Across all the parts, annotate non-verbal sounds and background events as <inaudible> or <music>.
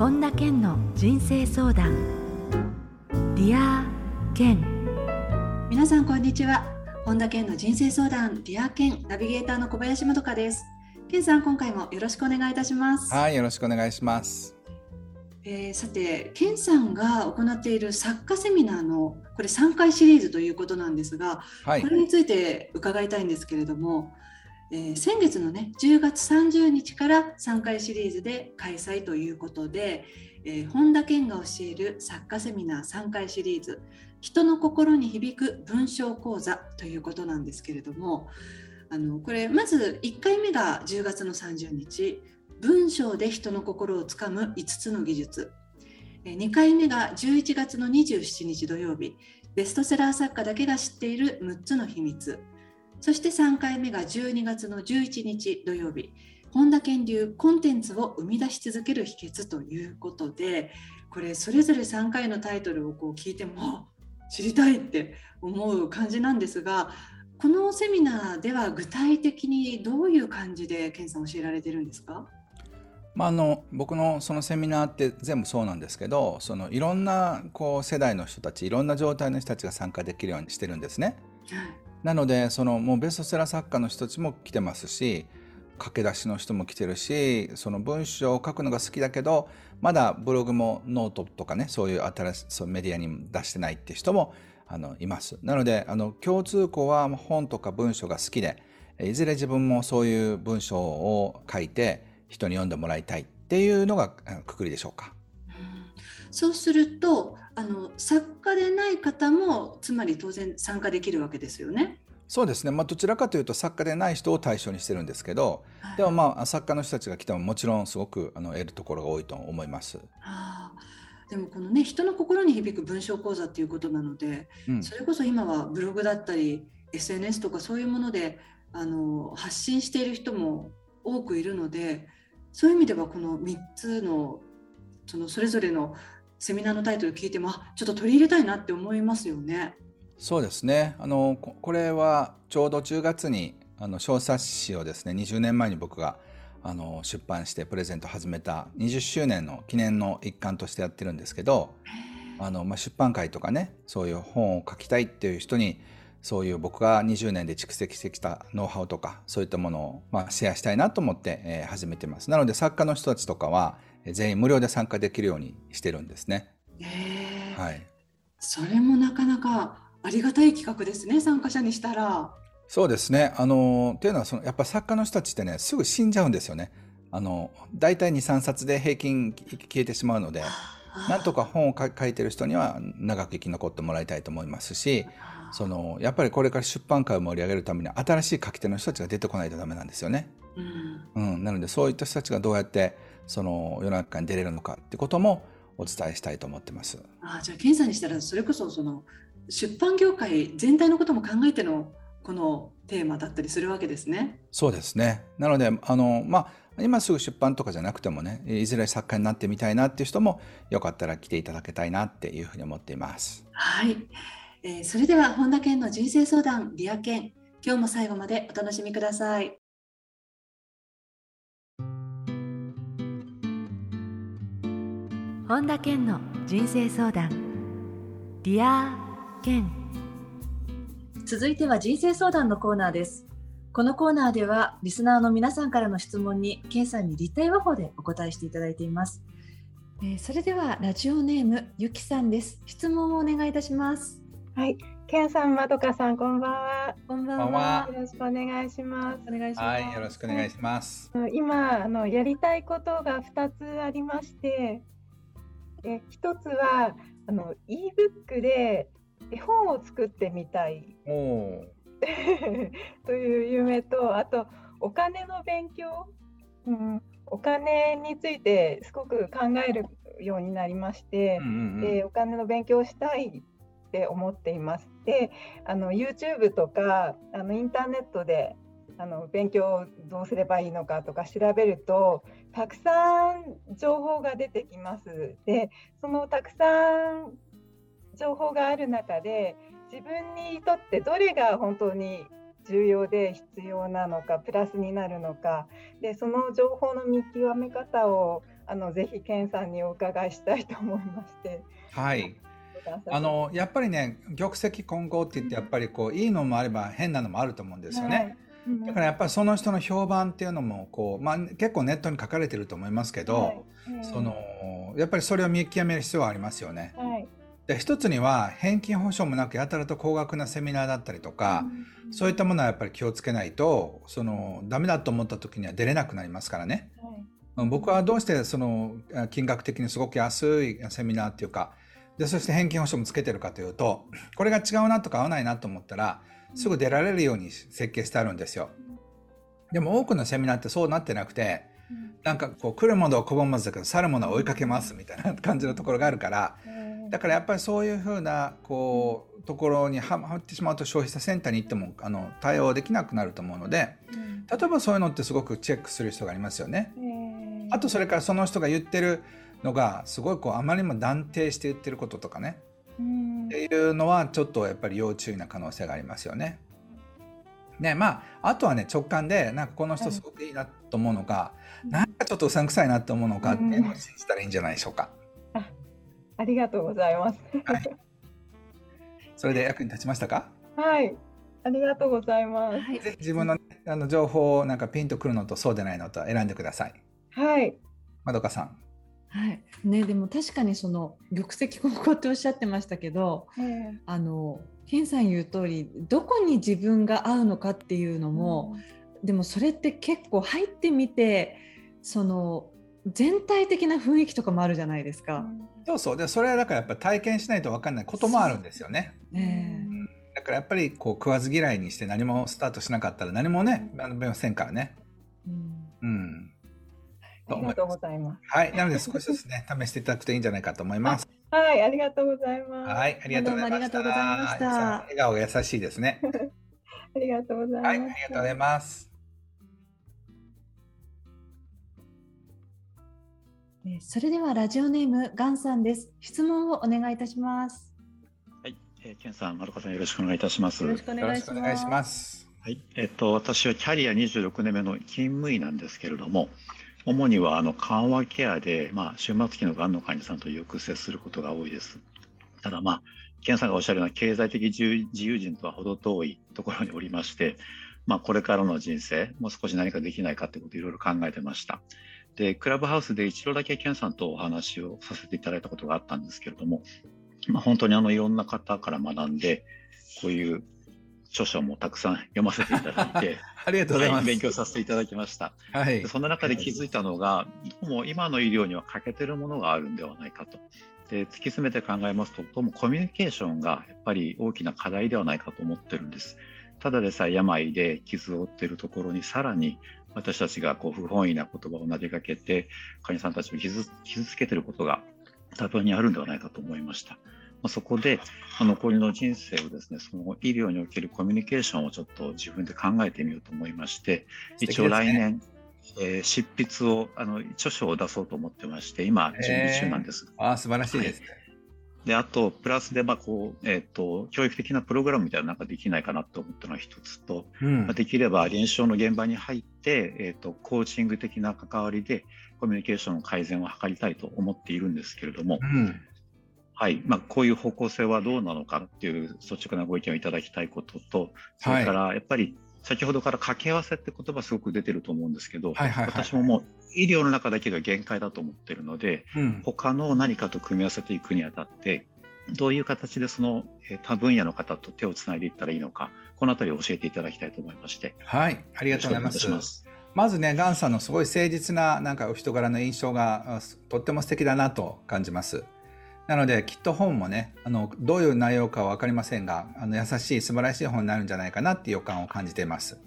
本田健の人生相談。 Dear Ken 皆さんこんにちは。本田健の人生相談 Dear Ken ナビゲーターの小林まどかです。健さん今回もよろしくお願いいたします。はいよろしくお願いします。えー、さて健さんが行っている作家セミナーのこれ3回シリーズということなんですが、はい、これについて伺いたいんですけれども、えー、先月のね10月30日から3回シリーズで開催ということで、えー、本田健が教える作家セミナー3回シリーズ「人の心に響く文章講座」ということなんですけれどもあのこれまず1回目が10月の30日文章で人の心をつかむ5つの技術。2回目が11月の27日土曜日ベストセラー作家だけが知っている6つの秘密。そして3回目が12月の11日土曜日。本田健流コンテンツを生み出し続ける秘訣ということでこれそれぞれ3回のタイトルをこう聞いても知りたいって思う感じなんですがこのセミナーでは具体的にどういう感じで健さん教えられてるんですか？まあ、あの僕のそのセミナーって全部そうなんですけどそのいろんなこう世代の人たちいろんな状態の人たちが参加できるようにしてるんですね。はいなのでそのもうベストセラー作家の人たちも来てますし駆け出しの人も来てるしその文章を書くのが好きだけどまだブログもノートとかねそういう新しいメディアに出してないって人もあのいます。なのであの共通項は本とか文章が好きでいずれ自分もそういう文章を書いて人に読んでもらいたいっていうのがくくりでしょうか。そうするとあの作家でない方もつまり当然参加できるわけですよね。そうですね、まあ、どちらかというと作家でない人を対象にしてるんですけど、はい、でもまあ作家の人たちが来てももちろんすごくあの得るところが多いと思います。はあ、でもこのね人の心に響く文章講座っていうことなので、うん、それこそ今はブログだったり SNS とかそういうものであの発信している人も多くいるのでそういう意味ではこの3つのそのそれぞれのセミナーのタイトル聞いてもちょっと取り入れたいなって思いますよね。そうですねあのこれはちょうど10月にあの小冊子をですね20年前に僕があの出版してプレゼント始めた20周年の記念の一環としてやってるんですけどあの、まあ、出版会とかねそういう本を書きたいっていう人にそういう僕が20年で蓄積してきたノウハウとかそういったものを、まあ、シェアしたいなと思って、えー、始めてます。なので作家の人たちとかは全員無料で参加できるようにしてるんですね。はい。それもなかなかありがたい企画ですね参加者にしたら。そうですね。あのっていうのはそのやっぱ作家の人たちってねすぐ死んじゃうんですよね。あの大体23冊で平均消えてしまうので。なんとか本を書いてる人には長く生き残ってもらいたいと思いますしそのやっぱりこれから出版界を盛り上げるために新しい書き手の人たちが出てこないとダメなんですよね。うん、うん、なのでそういった人たちがどうやってその世の中に出れるのかってこともお伝えしたいと思ってます。あじゃあ検査にしたらそれこそその出版業界全体のことも考えてのこのテーマだったりするわけですね。そうですね。なのであのまあ今すぐ出版とかじゃなくてもねいずれ作家になってみたいなっていう人もよかったら来ていただきたいなっていうふうに思っています。はい、えー、それでは本田健の人生相談リア健今日も最後までお楽しみください。本田健の人生相談 Dear Ken 続いては人生相談のコーナーですこのコーナーではリスナーの皆さんからの質問に健さんに立体話法でお答えしていただいています、えー、それではラジオネームゆきさんです質問をお願いいたしますはいケンさん、まどかさん、こんばんは。こんばんは。よろしくお願いします。お願いします。はい、よろしくお願いします。今、あのやりたいことが2つありまして、え一つはあの e ブックで絵本を作ってみたい。<laughs> という夢とあとお金の勉強、うん、お金についてすごく考えるようになりまして、うんうんうん、でお金の勉強をしたいって思っています。であの YouTube とかあのインターネットであの勉強どうすればいいのかとか調べるとたくさん情報が出てきます。でそのたくさん情報がある中で自分にとってどれが本当に重要で必要なのかプラスになるのかでその情報の見極め方をあのぜひ健さんにお伺いしたいと思いまして。はいあのやっぱりね玉石混合って言ってやっぱりこういいのもあれば変なのもあると思うんですよね。はいだからやっぱりその人の評判っていうのもこう、まあ、結構ネットに書かれてると思いますけど、はい。そのやっぱりそれを見極める必要はありますよね。はい、で一つには返金保証もなくやたらと高額なセミナーだったりとか、うん、そういったものはやっぱり気をつけないとそのダメだと思った時には出れなくなりますからね。はい、僕はどうしてその金額的にすごく安いセミナーっていうかでそして返金保証もつけてるかというとこれが違うなとか合わないなと思ったらすぐ出られるように設計してあるんですよ。でも多くのセミナーってそうなってなくて、なんかこう来るものを拒まずだけど去るものを追いかけますみたいな感じのところがあるからだからやっぱりそういうふうなこうところにはまってしまうと消費者センターに行ってもあの対応できなくなると思うので例えばそういうのってすごくチェックする人がありますよね。あとそれからその人が言ってるのがすごいこうあまりにも断定して言ってることとかねっていうのはちょっとやっぱり要注意な可能性がありますよね。ねまああとはね直感でなんかこの人すごくいいなと思うのか、はい、なんかちょっとうさんくさいなと思うのかっていうのを信じたらいいんじゃないでしょうか。あありがとうございます。はい、それで役に立ちましたか？はいありがとうございます。ぜひ自分の,、ね、あの情報をなんかピンとくるのとそうでないのと選んでください。はい。まどかさん。はい。ね、でも確かにその玉石混合っておっしゃってましたけど、うん、あの健さん言う通りどこに自分が合うのかっていうのも、うん、でもそれって結構入ってみてその全体的な雰囲気とかもあるじゃないですか。そうそう。でそれはだからやっぱ体験しないと分かんないこともあるんですよね。ねだからやっぱりこう食わず嫌いにして何もスタートしなかったら何もね、あの勉強せんからね。うん、うんありがとうございます。はい、なので少しずつね、<laughs> 試していただくといいんじゃないかと思います。はい、ありがとうございます。はい、ありがとうございました。笑顔が優しいですね。<laughs> ありがとうございます。はい、ありがとうございます。それではラジオネームガンさんです。質問をお願いいたします。はい、えー、ケンさん、丸川さんよろしくお願いいたします。よろしくお願いします。はい、えっ、ー、と私はキャリア26年目の勤務医なんですけれども、主にはあの緩和ケアで、まあ、終末期のがんの患者さんとよく接することが多いです。ただまあ、健さんがおっしゃるような経済的自由人とは程遠いところにおりまして、まあ、これからの人生、もう少し何かできないかってことをいろいろ考えてました。で、クラブハウスで一度だけ健さんとお話をさせていただいたことがあったんですけれども、まあ、本当にあのいろんな方から学んで、こういう著書もたくさん読ませていただいて、<laughs> ありがとうございます、はい、勉強させていただきました。はい。そんな中で気づいたのが、もう今の医療には欠けてるものがあるんではないかと。で、突き詰めて考えますと、どうもコミュニケーションがやっぱり大きな課題ではないかと思ってるんです。ただでさえ病で傷を負っているところにさらに私たちがこう不本意な言葉を投げかけて患者さんたちを傷傷つけていることが多分にあるんではないかと思いました。まあ、そこで、あの、残りの人生をですね、その医療におけるコミュニケーションをちょっと自分で考えてみようと思いまして、一応来年、えー、執筆を、あの、著書を出そうと思ってまして、今、準備中なんです。ああ、素晴らしいです、はい。で、あと、プラスで、まあ、こう、えっ、ー、と、教育的なプログラムみたいななんかできないかなと思ったのが一つと、うん、まあ、できれば臨床の現場に入って、えっ、ー、と、コーチング的な関わりで、コミュニケーションの改善を図りたいと思っているんですけれども、うん、はい。まあ、こういう方向性はどうなのかっていう率直なご意見をいただきたいことと、それからやっぱり先ほどから掛け合わせって言葉すごく出てると思うんですけど、はいはいはい、私ももう医療の中だけが限界だと思ってるので、うん、他の何かと組み合わせていくにあたって、どういう形でその他分野の方と手をつないでいったらいいのか、このあたりを教えていただきたいと思いまして。はい。ありがとうございます。ますまずね、ガンさんのすごい誠実ななんかお人柄の印象がとっても素敵だなと感じます。なので、きっと本もね、あの、どういう内容かはわかりませんが、あの、優しい素晴らしい本になるんじゃないかなっていう予感を感じています。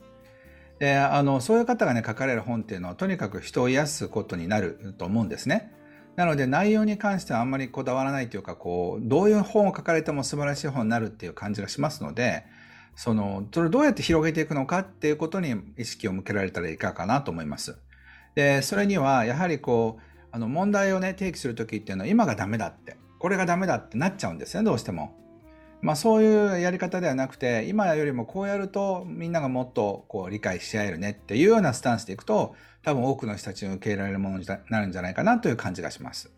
で、あの、そういう方がね、書かれる本っていうのは、とにかく人を癒すことになると思うんですね。なので、内容に関してはあんまりこだわらないというか、こう、どういう本を書かれても素晴らしい本になるっていう感じがしますので、その、それをどうやって広げていくのかっていうことに意識を向けられたらいかがかなと思います。で、それには、やはりこう、あの、問題をね、提起するときっていうのは、今がダメだって。これがダメだってなっちゃうんですね、どうしても。まあ、そういうやり方ではなくて今よりもこうやるとみんながもっとこう理解し合えるねっていうようなスタンスでいくと多分多くの人たちに受け入れられるものになるんじゃないかなという感じがします。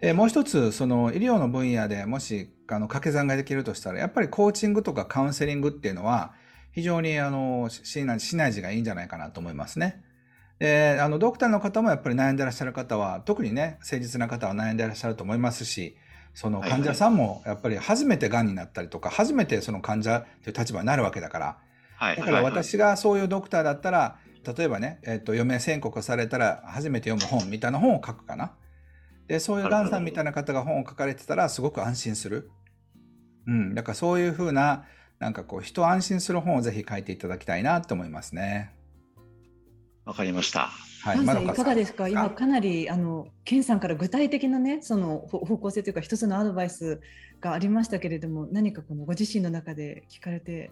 でもう一つその医療の分野でもしあの掛け算ができるとしたらやっぱりコーチングとかカウンセリングっていうのは非常にあのシナジーがいいんじゃないかなと思いますね。であのドクターの方もやっぱり悩んでらっしゃる方は特にね誠実な方は悩んでらっしゃると思いますしその患者さんもやっぱり初めてがんになったりとか、初めてその患者という立場になるわけだから、はい、だから私がそういうドクターだったら、例えばね、えっ、と、余命宣告されたら初めて読む本みたいな本を書くかな。で、そういうがんさんみたいな方が本を書かれてたらすごく安心する。うん。だからそういうふうな、なんかこう、人を安心する本をぜひ書いていただきたいなと思いますね。わかりました。はい、まいかがですか？今かなりあの健さんから具体的なねその方向性というか一つのアドバイスがありましたけれども何かこのご自身の中で聞かれて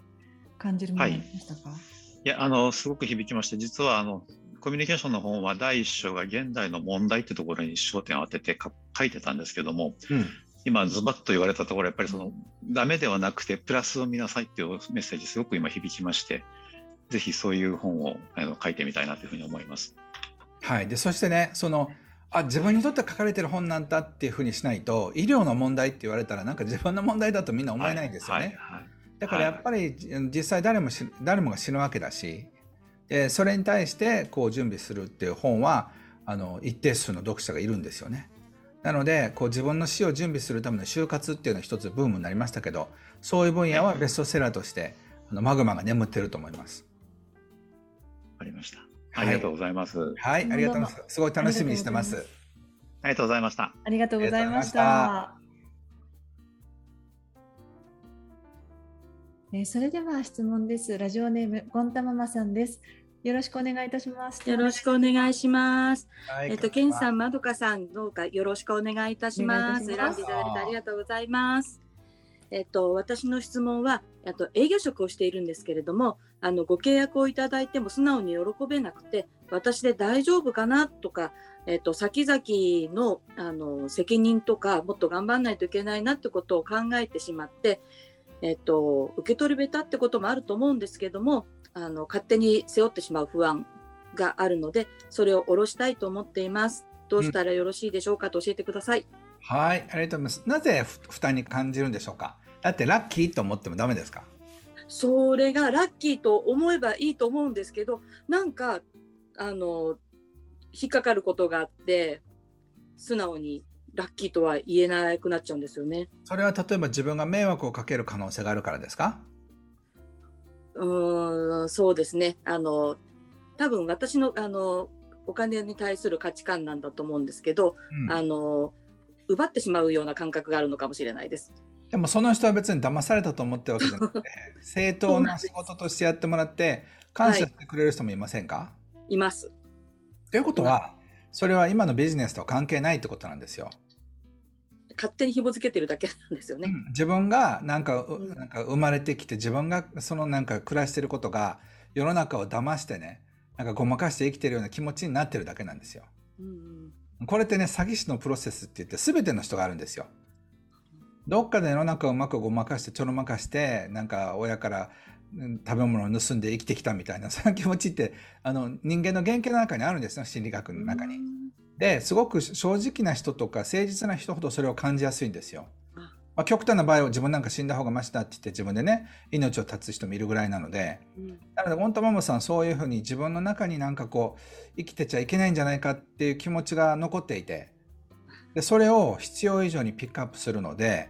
感じるものありましたか、はい、いやあのすごく響きまして実はあのコミュニケーションの本は第一章が現代の問題ってところに焦点を当てて書いてたんですけども、うん、今ズバッと言われたところやっぱりそのダメではなくてプラスを見なさいっていうメッセージすごく今響きましてぜひそういう本をあの書いてみたいなというふうに思います。はい。で、そしてね、その、あ、自分にとって書かれてる本なんだっていうふうにしないと、医療の問題って言われたら、なんか自分の問題だとみんな思えないんですよね。はいはいはい、だからやっぱり、実際誰も誰もが死ぬわけだし、でそれに対してこう準備するっていう本は、あの、一定数の読者がいるんですよね。なので、こう自分の死を準備するための就活っていうのは一つブームになりましたけど、そういう分野はベストセラーとして、あのマグマが眠ってると思います。ありました。ありがとうございます。はい、ありがとうございます。すごい楽しみにしてます。ありがとうございました。ありがとうございました。えー、それでは質問です。ラジオネームゴンタママさんです。よろしくお願いいたします。よろしくお願いします。はい、えっ、と、ケンさん、まどかさん、どうかよろしくお願いいたします。選んでいただいてありがとうございます。えっと、私の質問は、あと営業職をしているんですけれども、あのご契約をいただいても素直に喜べなくて、私で大丈夫かなとか、えっと、先々のあの責任とか、もっと頑張らないといけないなってことを考えてしまって、えっと、受け取り下手ってこともあると思うんですけども、あの勝手に背負ってしまう不安があるので、それを下ろしたいと思っています。どうしたらよろしいでしょうかと教えてください。うんはい、ありがとうございます。なぜ負担に感じるんでしょうか？だってラッキーと思ってもダメですか？それがラッキーと思えばいいと思うんですけど、なんか、あの、引っかかることがあって、素直にラッキーとは言えなくなっちゃうんですよね。それは例えば自分が迷惑をかける可能性があるからですか？うん、そうですね。あの、多分私の、あの、お金に対する価値観なんだと思うんですけど、うん、あの、奪ってしまうような感覚があるのかもしれないです。でもその人は別に騙されたと思ってるわけじゃなくて、正当な仕事としてやってもらって、感謝してくれる人もいませんか、はい、います。ということは、それは今のビジネスと関係ないってことなんですよ。勝手に紐付けてるだけなんですよね。うん、自分がなんか、うん、なんか生まれてきて自分がそのなんか暮らしてることが世の中を騙してね、なんかごまかして生きてるような気持ちになってるだけなんですよ。うん、これってね、詐欺師のプロセスって言って全ての人があるんですよ。どっかで世の中をうまくごまかしてちょろまかしてなんか親から食べ物を盗んで生きてきたみたいな <laughs> その気持ちってあの人間の原型の中にあるんですよ心理学の中に。ですごく正直な人とか誠実な人ほどそれを感じやすいんですよ。まあ、極端な場合は自分なんか死んだ方がマシだって言って自分でね命を絶つ人もいるぐらいなので、うん、なので本当ママさんそういうふうに自分の中になんかこう生きてちゃいけないんじゃないかっていう気持ちが残っていて。でそれを必要以上にピックアップするので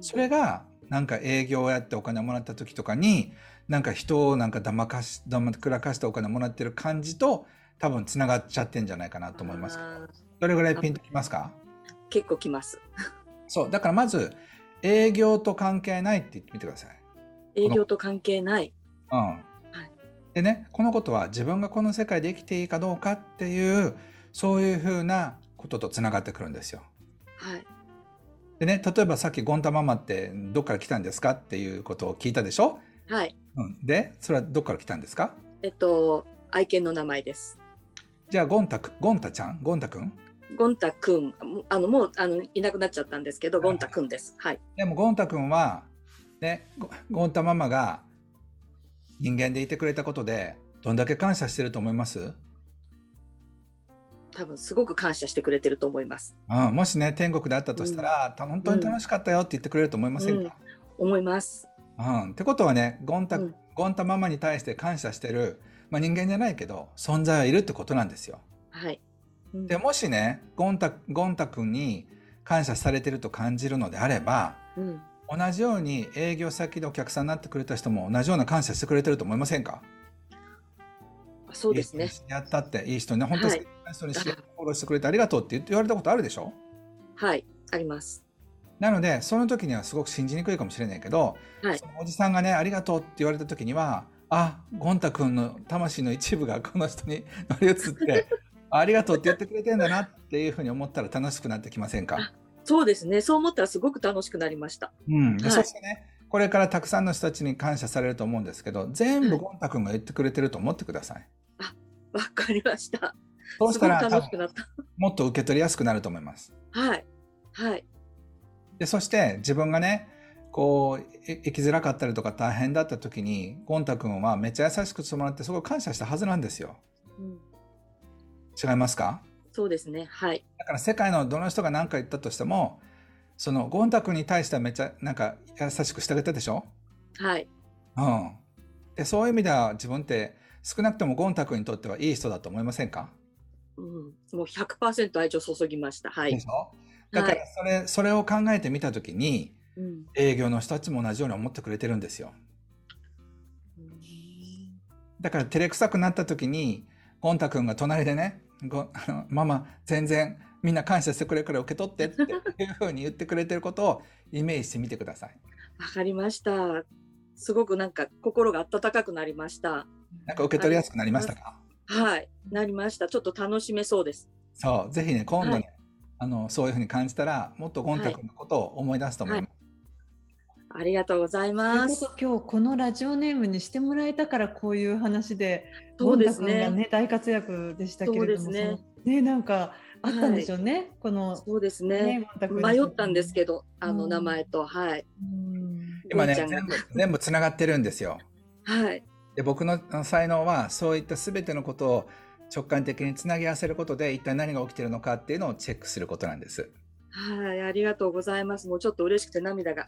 それがなんか営業をやってお金をもらった時とかになんか人をなんか騙かし騙くらかしてお金もらってる感じと多分つながっちゃってんじゃないかなと思いますど。れぐらいピンときますか？結構きます。そう。だからまず営業と関係ないって言ってみてください。営業と関係ない。うん、はい、でねこのことは自分がこの世界で生きていいかどうかっていうそういうふうなこととつながってくるんですよ。はいでね、例えばさっきゴンタママってどっから来たんですかっていうことを聞いたでしょ？はい。うん、で、それはどっから来たんですか？えっと、愛犬の名前です。じゃあ、ゴンタく、ゴンタちゃん？ゴンタくん？ゴンタくん、あの、もう、あの、いなくなっちゃったんですけど、ゴンタくんです。はい。でも、ゴンタくんは、でゴンタママが人間でいてくれたことでどんだけ感謝してると思います？多分すごく感謝してくれてると思います。うん、もしね天国であったとしたら、うん、本当に楽しかったよって言ってくれると思いませんか、うん、思います。うん、ってことはねゴンタ、ゴンタママに対して感謝してる、まあ、人間じゃないけど存在はいるってことなんですよ。はい、でもしねゴンタゴンタ君に感謝されてると感じるのであれば、同じように営業先でお客さんになってくれた人も同じような感謝してくれてると思いませんか？そうですね。やったっていい人にね、本当に人にフォローしてくれてありがとうって言われたことあるでしょ？はい、あります。なので、その時にはすごく信じにくいかもしれないけど、はい、おじさんがね、ありがとうって言われた時には、あ、ゴンタ君の魂の一部がこの人に乗り移って、<laughs> ありがとうって言ってくれてんだなっていうふうに思ったら楽しくなってきませんか？そうですね。そう思ったらすごく楽しくなりました。うん。はい、そしてね、これからたくさんの人たちに感謝されると思うんですけど、全部ゴンタ君が言ってくれてると思ってください。あ、わかりました。そうしたらもっと受け取りやすくなると思います。はい。はい。で、そして自分がね、こう、生きづらかったりとか大変だった時に、ゴンタ君はめっちゃ優しくしてもらって、すごい感謝したはずなんですよ。うん、違いますか？そうですね。はい。だから世界のどの人が何か言ったとしても、そのゴンタ君に対してはめっちゃなんか優しくしてあげたでしょ？はい。うん。で、そういう意味では自分って少なくともゴンタ君にとってはいい人だと思いませんか？うん、もう100%愛情注ぎました。はい。でしょ？だからそれ、はい、それを考えてみたときに、うん、営業の人たちも同じように思ってくれてるんですよ。だから照れくさくなった時に、ゴンタ君が隣でね、ごあのママ全然みんな感謝してくれるから受け取ってって <laughs> いうふうに言ってくれてることをイメージしてみてください。わかりました。すごくなんか心が温かくなりました。なんか受け取りやすくなりましたか？はい、なりました。ちょっと楽しめそうです。そう、ぜひね、今度ね、はい、あのそういうふうに感じたら、もっとゴンタ君のことを思い出すと思います。はい、ありがとうございます。今日このラジオネームにしてもらえたからこういう話で、そうですね。ね大活躍でしたけれども、ね、ねなんかあったんでしょうね。はい、このそうですね。ね迷ったんですけど、あの名前と、はい。今ね全部全部つながってるんですよ。はい。で僕の才能はそういった全てのことを直感的につなぎ合わせることで一体何が起きてるのかっていうのをチェックすることなんです。はい、ありがとうございます。もうちょっと嬉しくて涙が、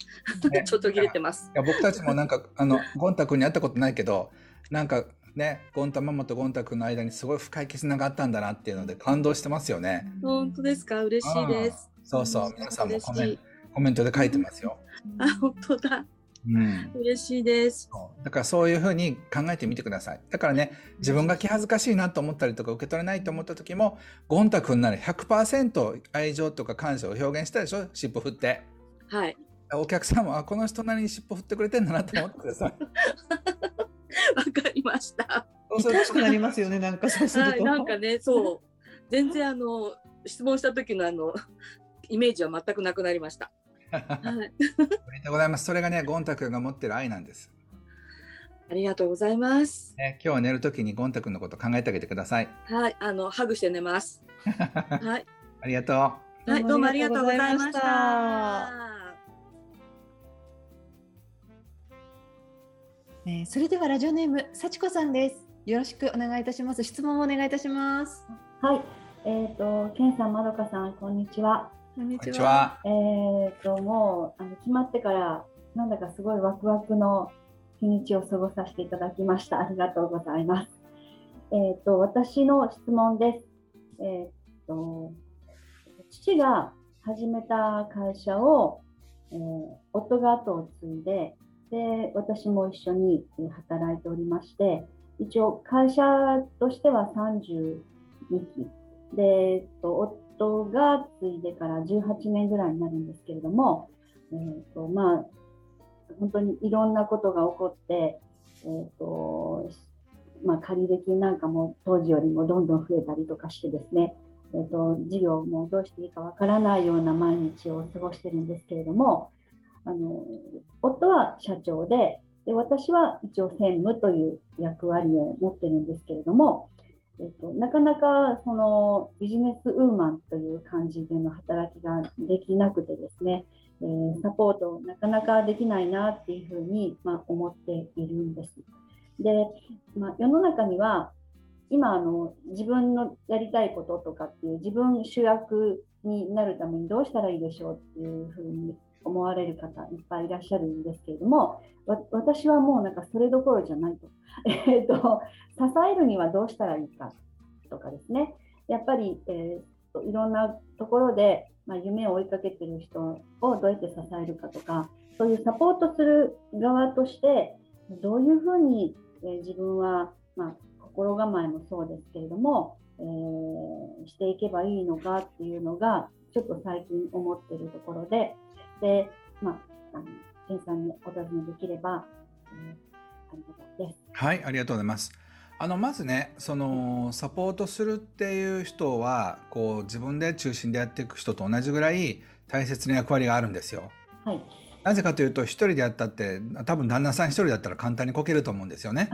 ね、<laughs> ちょっと切れてます。いや僕たちもなんかあのゴンタ君に会ったことないけど、なんかねゴンタママとゴンタ君の間にすごい深い絆があったんだなっていうので感動してますよね。本当ですか、嬉しいです。そうそう。皆さんもコメコメントで書いてますよ。あ本当だ。うん、嬉しいです。だからそういうふうに考えてみてください。だからね自分が気恥ずかしいなと思ったりとか受け取れないと思った時もゴンタ君なら100%愛情とか感謝を表現したでしょ？尻尾振って。はい。お客さんはこの人なりに尻尾振ってくれてんだなと思ってください <laughs> <laughs> わかりましたそうするとなりますよねなんかそうすると、はい、なんかねそう全然あの質問した時のあのイメージは全くなくなりましたはい、おめでとうございます。それがね、ゴンタ君が持ってる愛なんです。ありがとうございます。ね、今日は寝るときにゴンタ君のこと考えてあげてください。はい、あのハグして寝ます。<laughs> はい。ありがとう。はい、どうもありがとうございました。えー、それではラジオネーム幸子さんです。よろしくお願いいたします。質問をお願いいたします。はい、えっ、ー、と、ケンさん、まどかさん、こんにちは。こんにちは。えっ、ー、と、もう、あの、決まってから、なんだかすごいワクワクの日にちを過ごさせていただきました。ありがとうございます。えっ、ー、と、私の質問です。えっ、ー、と、父が始めた会社を、え夫が後を継いで、で、私も一緒に働いておりまして、一応会社としては32期。で、えっと、夫が継いでから18年ぐらいになるんですけれども、えーとまあ、本当にいろんなことが起こって、えーとまあ、借入金なんかも当時よりもどんどん増えたりとかしてですね、えーと、事業もどうしていいかわからないような毎日を過ごしてるんですけれどもあの夫は社長でで私は一応専務という役割を持ってるんですけれども、えっと、なかなかそのビジネスウーマンという感じでの働きができなくてですね、えー、サポートなかなかできないなっていうふうに、まあ、思っているんです。で、まあ、世の中には今あの自分のやりたいこととかっていう自分主役になるためにどうしたらいいでしょうっていうふうに思われる方いっぱいいらっしゃるんですけれども私はもうなんかそれどころじゃないと, <laughs> えーと、支えるにはどうしたらいいかとかですね。やっぱり、えー、いろんなところで、まあ、夢を追いかけてる人をどうやって支えるかとかそういうサポートする側としてどういうふうに、えー、自分は、まあ、心構えもそうですけれども、えー、していけばいいのかっていうのがちょっと最近思ってるところでで、まあ、あの健さんにお尋ねできれば、えー、ありがたいです。はい、ありがとうございます。あのまずねそのサポートするっていう人はこう自分で中心でやっていく人と同じぐらい大切な役割があるんですよ。はい、なぜかというと一人でやったって多分旦那さん一人だったら簡単にこけると思うんですよね。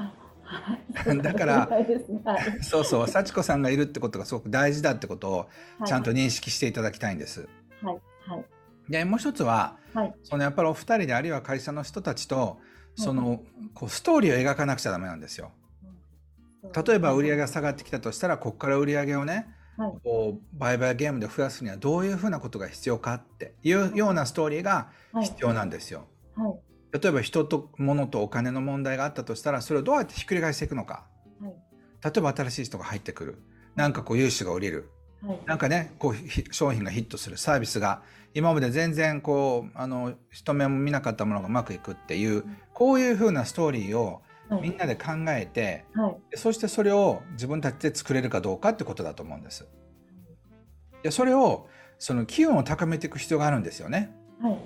<laughs> だから、<laughs> そうそう幸子さんがいるってことがすごく大事だってことをちゃんと認識していただきたいんです。はいはい、でもう一つは、はい、そのやっぱりお二人であるいは会社の人たちとその、こうストーリーを描かなくちゃダメなんですよ。例えば売り上げが下がってきたとしたらここから売り上げをね、はい、こう売買ゲームで増やすにはどういうふうなことが必要かっていうようなストーリーが必要なんですよ。はい、例えば人と物とお金の問題があったとしたらそれをどうやってひっくり返していくのか、はい、例えば新しい人が入ってくる。なんかこう融資が下りる、はい、なんかねこう商品がヒットするサービスが今まで全然こうあの人目も見なかったものがうまくいくっていう、こういうふうなストーリーをみんなで考えて、はい、そしてそれを自分たちで作れるかどうかってことだと思うんです。でそれをその機運を高めていく必要があるんですよね。はい、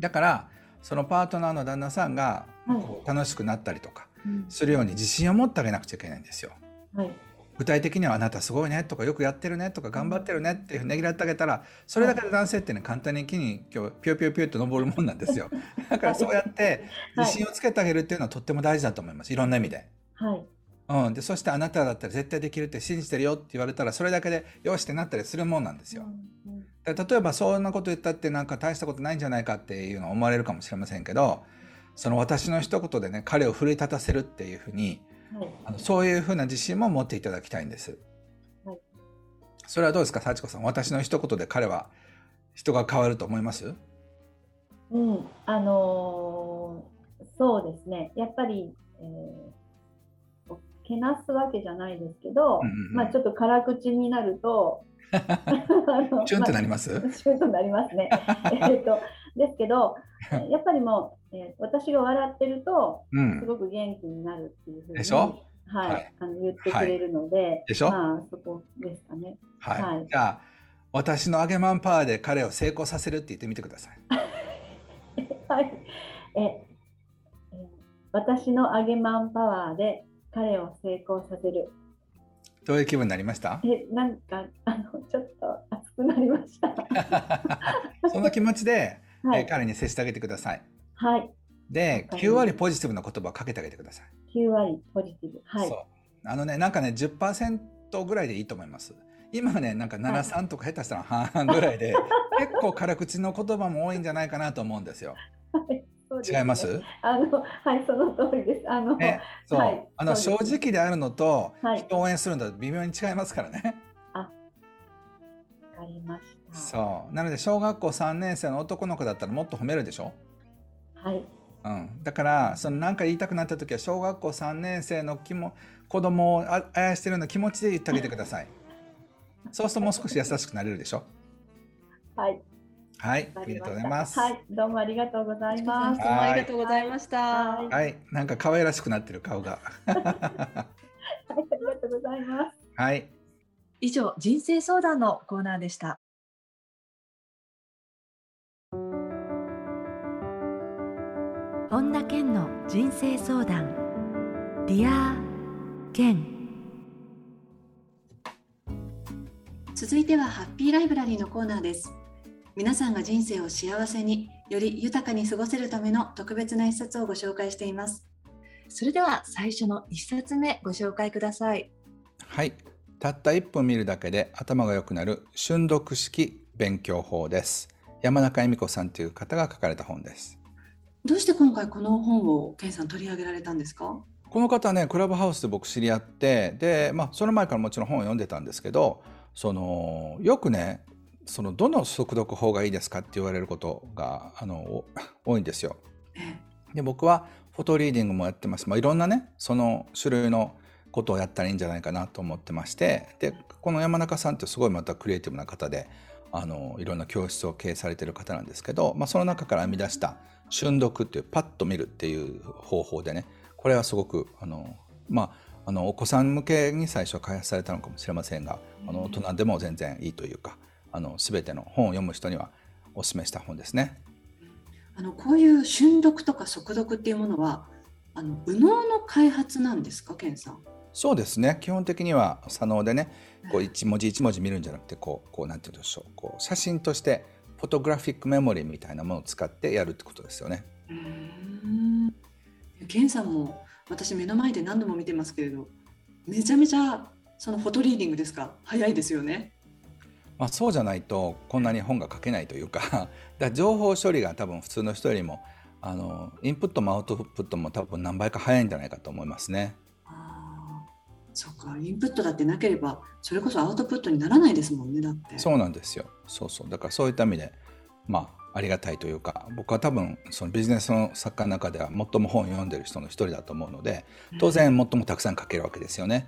だからそのパートナーの旦那さんがこう楽しくなったりとかするように自信を持ってあげなくちゃいけないんですよ。はい、具体的には「あなたすごいね」とか「よくやってるね」とか「頑張ってるね」っていうねぎらってあげたらそれだけで男性ってね簡単に木に今日ピュピュピュって登るもんなんですよ。だからそうやって自信をつけてあげるっていうのはとっても大事だと思います。いろんな意味で。はい。うん、でそしてあなただったら絶対できるって信じてるよって言われたらそれだけでよしってなったりするもんなんですよ。例えばそんなこと言ったってなんか大したことないんじゃないかっていうのは思われるかもしれませんけどその私の一言でね彼を奮い立たせるっていうふうに、はい、あのそういうふうな自信も持っていただきたいんです。はい、それはどうですか幸子さん？私の一言で彼は人が変わると思います？うんあのー、そうですね。やっぱり、えーけなすわけじゃないですけど、うんうん、まあちょっと辛口になると <laughs> チュンとなります、<laughs> まあ、チュンとなりますね。<laughs> えっとですけどやっぱりもう、えー、私が笑ってると、すごく元気になるっていうふうに、はい、はい、あの言ってくれるので、はい、でしょ？まあそこですかね。はい。はい、じゃあ私の揚げマンパワーで彼を成功させるって言ってみてください。<laughs> はい。え、え私の揚げマンパワーで彼を成功させる。どういう気分になりました？え、なんか、あの、ちょっと熱くなりました。<laughs> <laughs> その気持ちで、はい、え彼に接してあげてください。はい。で、9割ポジティブな言葉をかけてあげてください。9割ポジティブ。はい。そう。あのね、なんかね、10%ぐらいでいいと思います。今ね、なんか7、3とか下手したら半々ぐらいで、<laughs> 結構辛口の言葉も多いんじゃないかなと思うんですよ。はい違います？あのはいその通りです。あの、ね、そう、はい、あの正直であるのと、人を応援するのと微妙に違いますからね。あ、わかりました。そうなので小学校三年生の男の子だったらもっと褒めるでしょ？はい。うん、だからその何か言いたくなった時は小学校三年生の気も子供を愛してるような気持ちで言ってあげてください。そうするともう少し優しくなれるでしょ？はい。はい、ありがとうございます。はい、どうもありがとうございます。どうもありがとうございました。はい、なんか可愛らしくなってる顔が。はい、ありがとうございます。はい。以上、人生相談のコーナーでした。本田健の人生相談。 Dear Ken。続いてはハッピーライブラリーのコーナーです。皆さんが人生を幸せにより豊かに過ごせるための特別な一冊をご紹介していますそれでは最初の一冊目ご紹介くださいはいたった1分見るだけで頭が良くなる瞬読式勉強法です山中恵美子さんという方が書かれた本です。どうして今回この本を健さん取り上げられたんですか？この方ねクラブハウスで僕知り合ってで、まあ、その前からもちろん本を読んでたんですけどそのよくねそのどの速読法がいいですかって言われることがあの多いんですよ。で僕はフォトリーディングもやってます、まあ、いろんなねその種類のことをやったらいいんじゃないかなと思ってましてでこの山中さんってすごいまたクリエイティブな方であのいろんな教室を経営されてる方なんですけど、まあ、その中から編み出した瞬読っていうパッと見るっていう方法でねこれはすごくあのまああのお子さん向けに最初開発されたのかもしれませんが、あの大人でも全然いいというかあの全ての本を読む人にはお勧めした本ですね。あのこういう瞬読とか速読っていうものはあの右脳の開発なんですか、ケンさん？そうですね。基本的には左脳でね、こう一文字一文字見るんじゃなくて、こうこうなんて言うんでしょう、こう写真としてフォトグラフィックメモリーみたいなものを使ってやるってことですよね。うん。ケンさんも私目の前で何度も見てますけれど、めちゃめちゃそのフォトリーディングですか、早いですよね。まあ、そうじゃないとこんなに本が書けないというか <laughs> だ情報処理が多分普通の人よりもあのインプットもアウトプットも多分何倍か早いんじゃないかと思いますね。そうかインプットだってなければそれこそアウトプットにならないですもんねだって。そうなんですよ。そうそう。だからそういった意味でまあありがたいというか僕は多分そのビジネスの作家の中では最も本を読んでる人の一人だと思うので当然最もたくさん書けるわけですよね、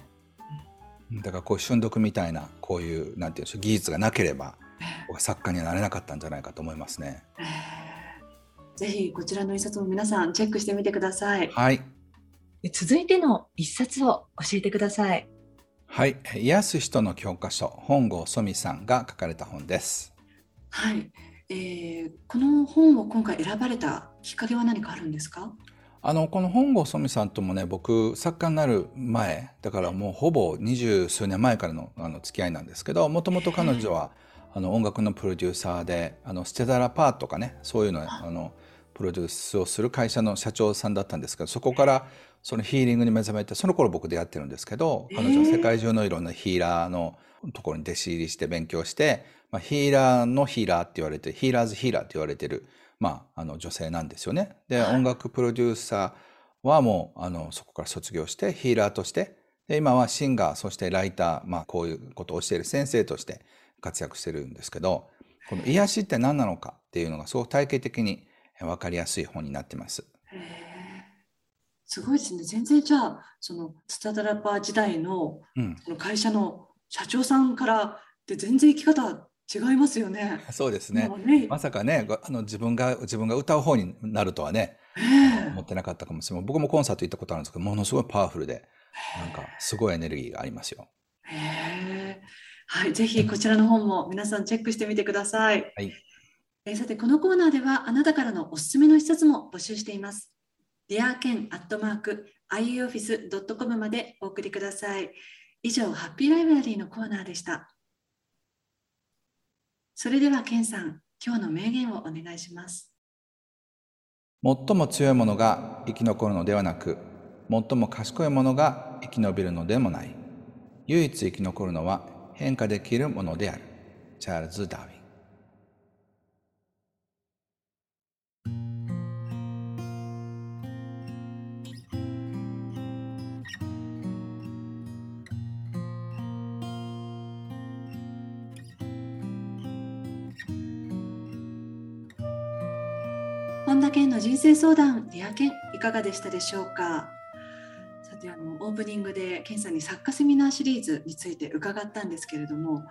うん、だからこう瞬読みたいなこういうなんていうんでしょう技術がなければ作家にはなれなかったんじゃないかと思いますね、ぜひこちらの一冊も皆さんチェックしてみてください。はい続いての一冊を教えてください。はい、癒す人の教科書本郷ソミさんが書かれた本です。はい、えー、この本を今回選ばれたきっかけは何かあるんですか？あのこの本郷ソミさんともね僕作家になる前だからもうほぼ二十数年前からのあの付き合いなんですけどもともと彼女はあの音楽のプロデューサーであのステダラパーとかねそういうのあのプロデュースをする会社の社長さんだったんですけどそこからそのヒーリングに目覚めてその頃僕出会ってるんですけど彼女は世界中のいろんなヒーラーのところに弟子入りして勉強して、まあ、ヒーラーのヒーラーって言われてヒーラーズヒーラーって言われてる、まあ、あの女性なんですよね。で、音楽プロデューサーはもうあのそこから卒業してヒーラーとしてで今はシンガーそしてライター、まあ、こういうことを教える先生として活躍してるんですけどこの癒しって何なのかっていうのがすごく体系的に分かりやすい本になってます。すごいですね。全然じゃあ、そのスタダラパー時代の,、その会社の社長さんからって全然生き方違いますよね。そうですね。ねまさかね、あの自分が自分が歌う方になるとはね、えー、思ってなかったかもしれない。僕もコンサート行ったことあるんですけど、ものすごいパワフルで、なんかすごいエネルギーがありますよ。へはい、ぜひこちらの本も皆さんチェックしてみてください。はい。えさてこのコーナーではあなたからのおすすめの一冊も募集しています。デアケンアットマーク ioffice.com までお送りください。以上、ハッピーライブラリーのコーナーでした。それでは、ケンさん、今日の名言をお願いします。最も強いものが生き残るのではなく、最も賢いものが生き延びるのでもない。唯一生き残るのは変化できるものである。チャールズ・ダーウィン。本田健の人生相談リア健いかがでしたでしょうか？さてあのオープニングで健さんに作家セミナーシリーズについて伺ったんですけれども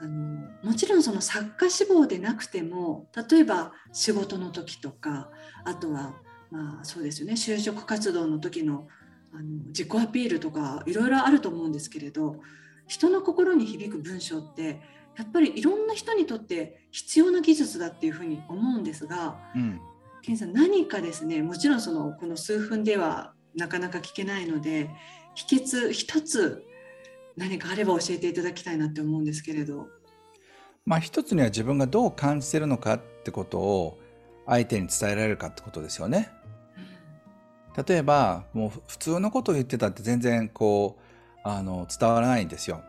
あのもちろんその作家志望でなくても例えば仕事の時とかあとはまあそうですよね就職活動の時のあの自己アピールとかいろいろあると思うんですけれど人の心に響く文章ってやっぱりいろんな人にとって必要な技術だっていうふうに思うんですが、うん、ケンさん何かですねもちろんそのこの数分ではなかなか聞けないので秘訣一つ何かあれば教えていただきたいなって思うんですけれど。まあ一つには自分がどう感じてるのかってことを相手に伝えられるかってことですよね。例えばもう普通のことを言ってたって全然こうあの伝わらないんですよ。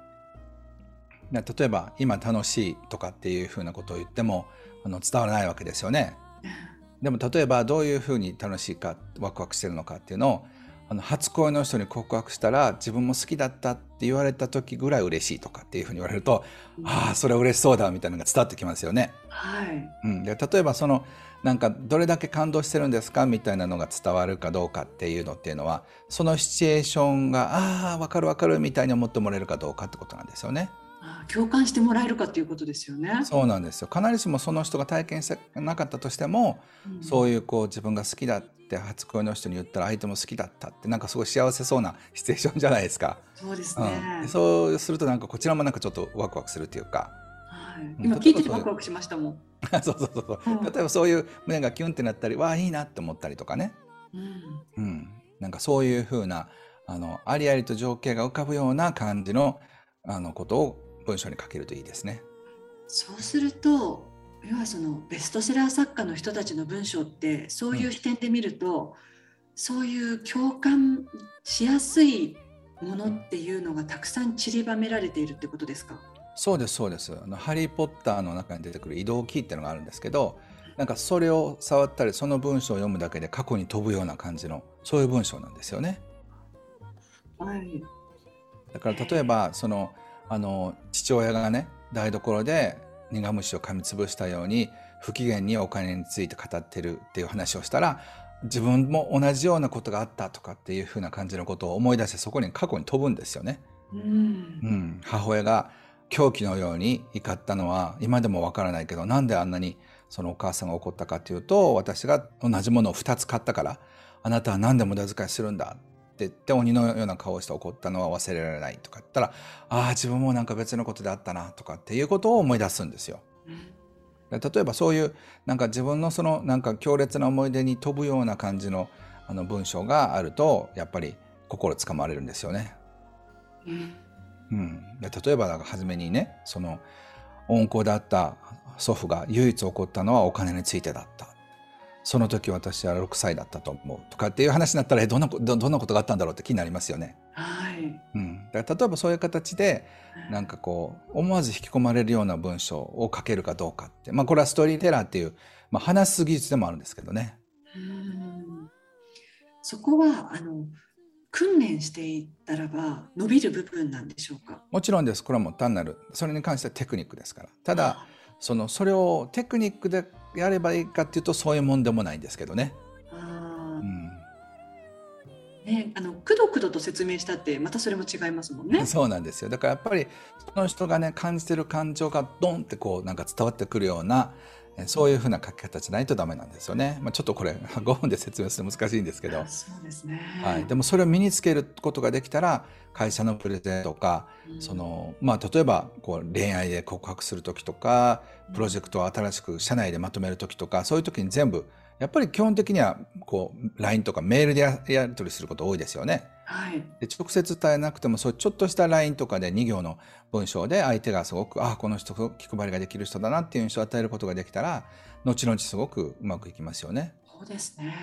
例えば今楽しいとかっていうふうなことを言ってもあの伝わらないわけですよね。でも例えばどういうふうに楽しいかワクワクしてるのかっていうのをあの初恋の人に告白したら自分も好きだったって言われた時ぐらい嬉しいとかっていうふうに言われると、うん、ああそれは嬉しそうだみたいなのが伝わってきますよね。はいうん、で例えばそのなんかどれだけ感動してるんですかみたいなのが伝わるかどうかっていうのっていうのはそのシチュエーションがああ分かる分かるみたいに思ってもらえるかどうかってことなんですよね。共感してもらえるかっていうことですよね。そうなんですよ。必ずしもその人が体験してなかったとしても、うん、そういうこう自分が好きだって初恋の人に言ったら相手も好きだったってなんかすごい幸せそうなシチュエーションじゃないですか。そうですね。うん、そうするとなんかこちらもなんかちょっとワクワクするっていうか。はい、今聞いててワクワクしましたもん。<laughs> そうそうそうそう、うん、例えばそういう胸がキュンってなったり、わあいいなって思ったりとかね。うん、うん、なんかそういうふうなあのありありと情景が浮かぶような感じのあのことを文章に書けるといいですね。そうすると要はそのベストセラー作家の人たちの文章ってそういう視点で見ると、うん、そういう共感しやすいものっていうのがたくさん散りばめられているってことですか？そうですそうですあの「ハリー・ポッター」の中に出てくる移動キーっていうのがあるんですけどなんかそれを触ったりその文章を読むだけで過去に飛ぶような感じのそういう文章なんですよね。はい、だから例えばそのあの父親がね台所で苦虫を噛みつぶしたように不機嫌にお金について語ってるっていう話をしたら自分も同じようなことがあったとかっていうふうな感じのことを思い出してそこに過去に飛ぶんですよね。うん、うん、母親が狂気のように怒ったのは今でもわからないけどなんであんなにそのお母さんが怒ったかっていうと私が同じものを2つ買ったからあなたは何で無駄遣いするんだって言って鬼のような顔をして怒ったのは忘れられないとか言ったらああ自分もなんか別のことであったなとかっていうことを思い出すんですよ。例えばそういうなんか自分のそのなんか強烈な思い出に飛ぶような感じのあの文章があるとやっぱり心つかまれるんですよね。うん、うん、例えばだから初めにねその温厚であった祖父が唯一起こったのはお金についてだったその時私は6歳だったと思うとかっていう話になったらどんなどどんなことがあったんだろうって気になりますよね。はい。うん、だから例えばそういう形でなんかこう思わず引き込まれるような文章を書けるかどうかって、まあ、これはストーリーテラーっていう、まあ、話す技術でもあるんですけどね。うん。そこはあの訓練していったらば伸びる部分なんでしょうか？もちろんです。これはもう単なるそれに関してはテクニックですから。ただそのそれをテクニックでやればいいかっていうとそういうもんでもないんですけどね。あうんね、あのくどくどと説明したってまたそれも違いますもんね。<laughs> そうなんですよだからやっぱりその人がね感じてる感情がドンってこうなんか伝わってくるようなそういうふうな書き方じゃないとダメなんですよね。まあ、ちょっとこれ <laughs> 5分で説明するの難しいんですけど。そうですね、はい、でもそれを身につけることができたら会社のプレゼンとか、うん、そのまあ、例えばこう恋愛で告白する時とかプロジェクトを新しく社内でまとめる時とかそういう時に全部やっぱり基本的にはこう LINE とかメールでややり取りすること多いですよね。はい、で直接伝えなくてもそうちょっとした LINE とかで2行の文章で相手がすごくあこの人気配りができる人だなっていう印象を与えることができたら後々すごくうまくいきますよね。そうですね、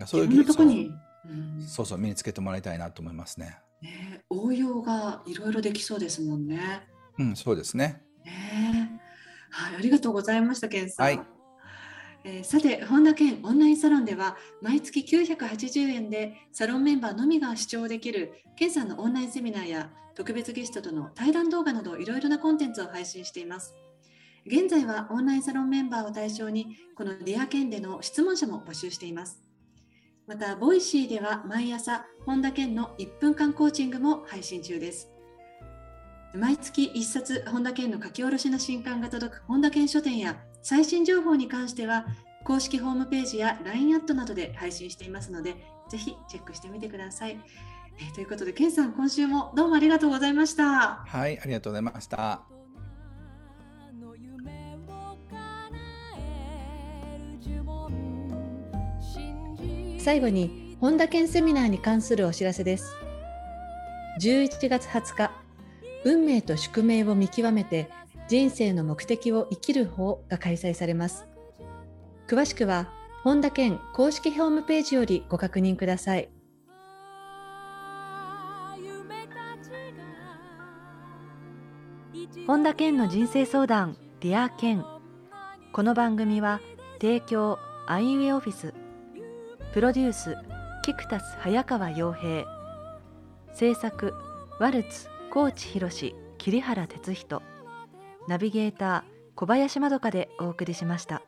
うん、そういう技術を、うん、そうそう身につけてもらいたいなと思いますね。ね応用がいろいろできそうですもんね。うん、そうですね。ねはい、ありがとうございました、ケンさん。はいえー、さて本田健オンラインサロンでは毎月980円でサロンメンバーのみが視聴できる健さんのオンラインセミナーや特別ゲストとの対談動画などいろいろなコンテンツを配信しています。現在はオンラインサロンメンバーを対象にこの Dear Ken での質問者も募集しています。また Voicy では毎朝本田健の1分間コーチングも配信中です。毎月1冊本田健の書き下ろしの新刊が届く本田健書店や最新情報に関しては公式ホームページや LINE アットなどで配信していますのでぜひチェックしてみてください。えー、ということで、ケンさん、今週もどうもありがとうございました。はい、ありがとうございました。最後に本田健セミナーに関するお知らせです。11月20日、運命と宿命を見極めて人生の目的を生きる方が開催されます。詳しくは本田健公式ホームページよりご確認ください。本田健の人生相談 Dear Ken。この番組は提供アイウェイオフィスプロデュース菊田早川洋平。制作ワルツ高知博桐原哲人。ナビゲーター小林まどかでお送りしました。